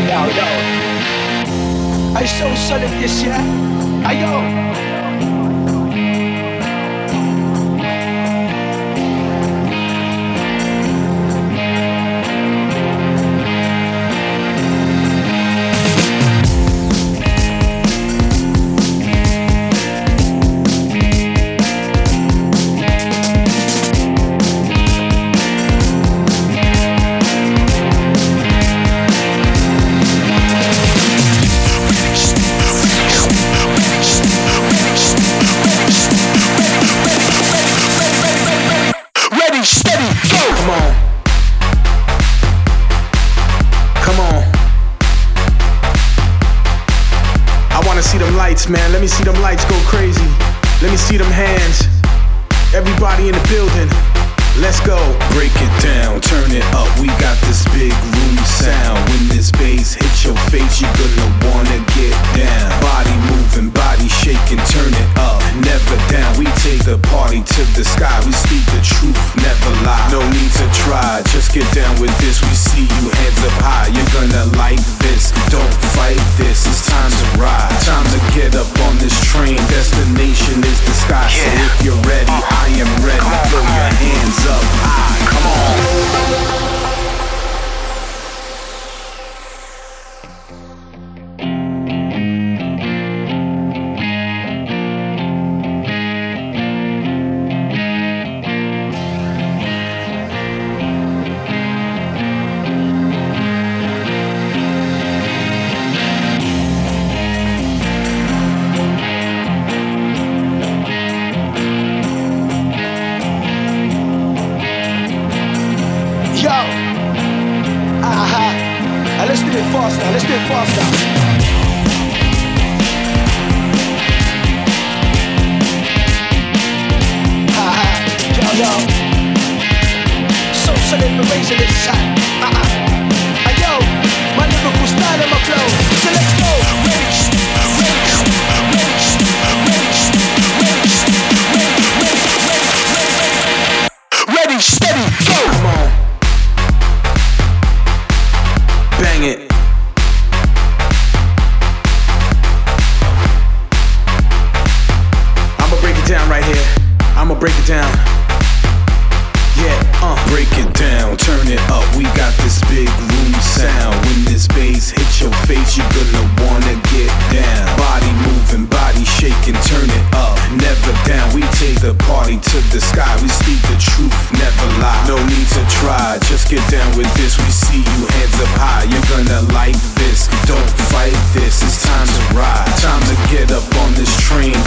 yo, yo. I so solid this year. Ayo. man. Let me see them lights go crazy. Let me see them hands. Everybody in the building. Let's go. Break it down, turn it up. We got this big room sound. When this bass hits your face, you're gonna wanna get down. Body moving, body shaking, turn it up. Never down. We take the party to the sky. We speak the truth, never lie. No need to try, just get down with this. We see you hands up high. You're gonna like this. Don't fight this. It's time to ride. Get up on this train. Destination is the sky. So if you're ready, I am ready. Throw your hands up let's get it faster. Yo, yo. Social liberation is sad. Uh-uh. So see you hands up high. You're gonna like this. Don't fight this. It's time to ride. Time to get up on this ready.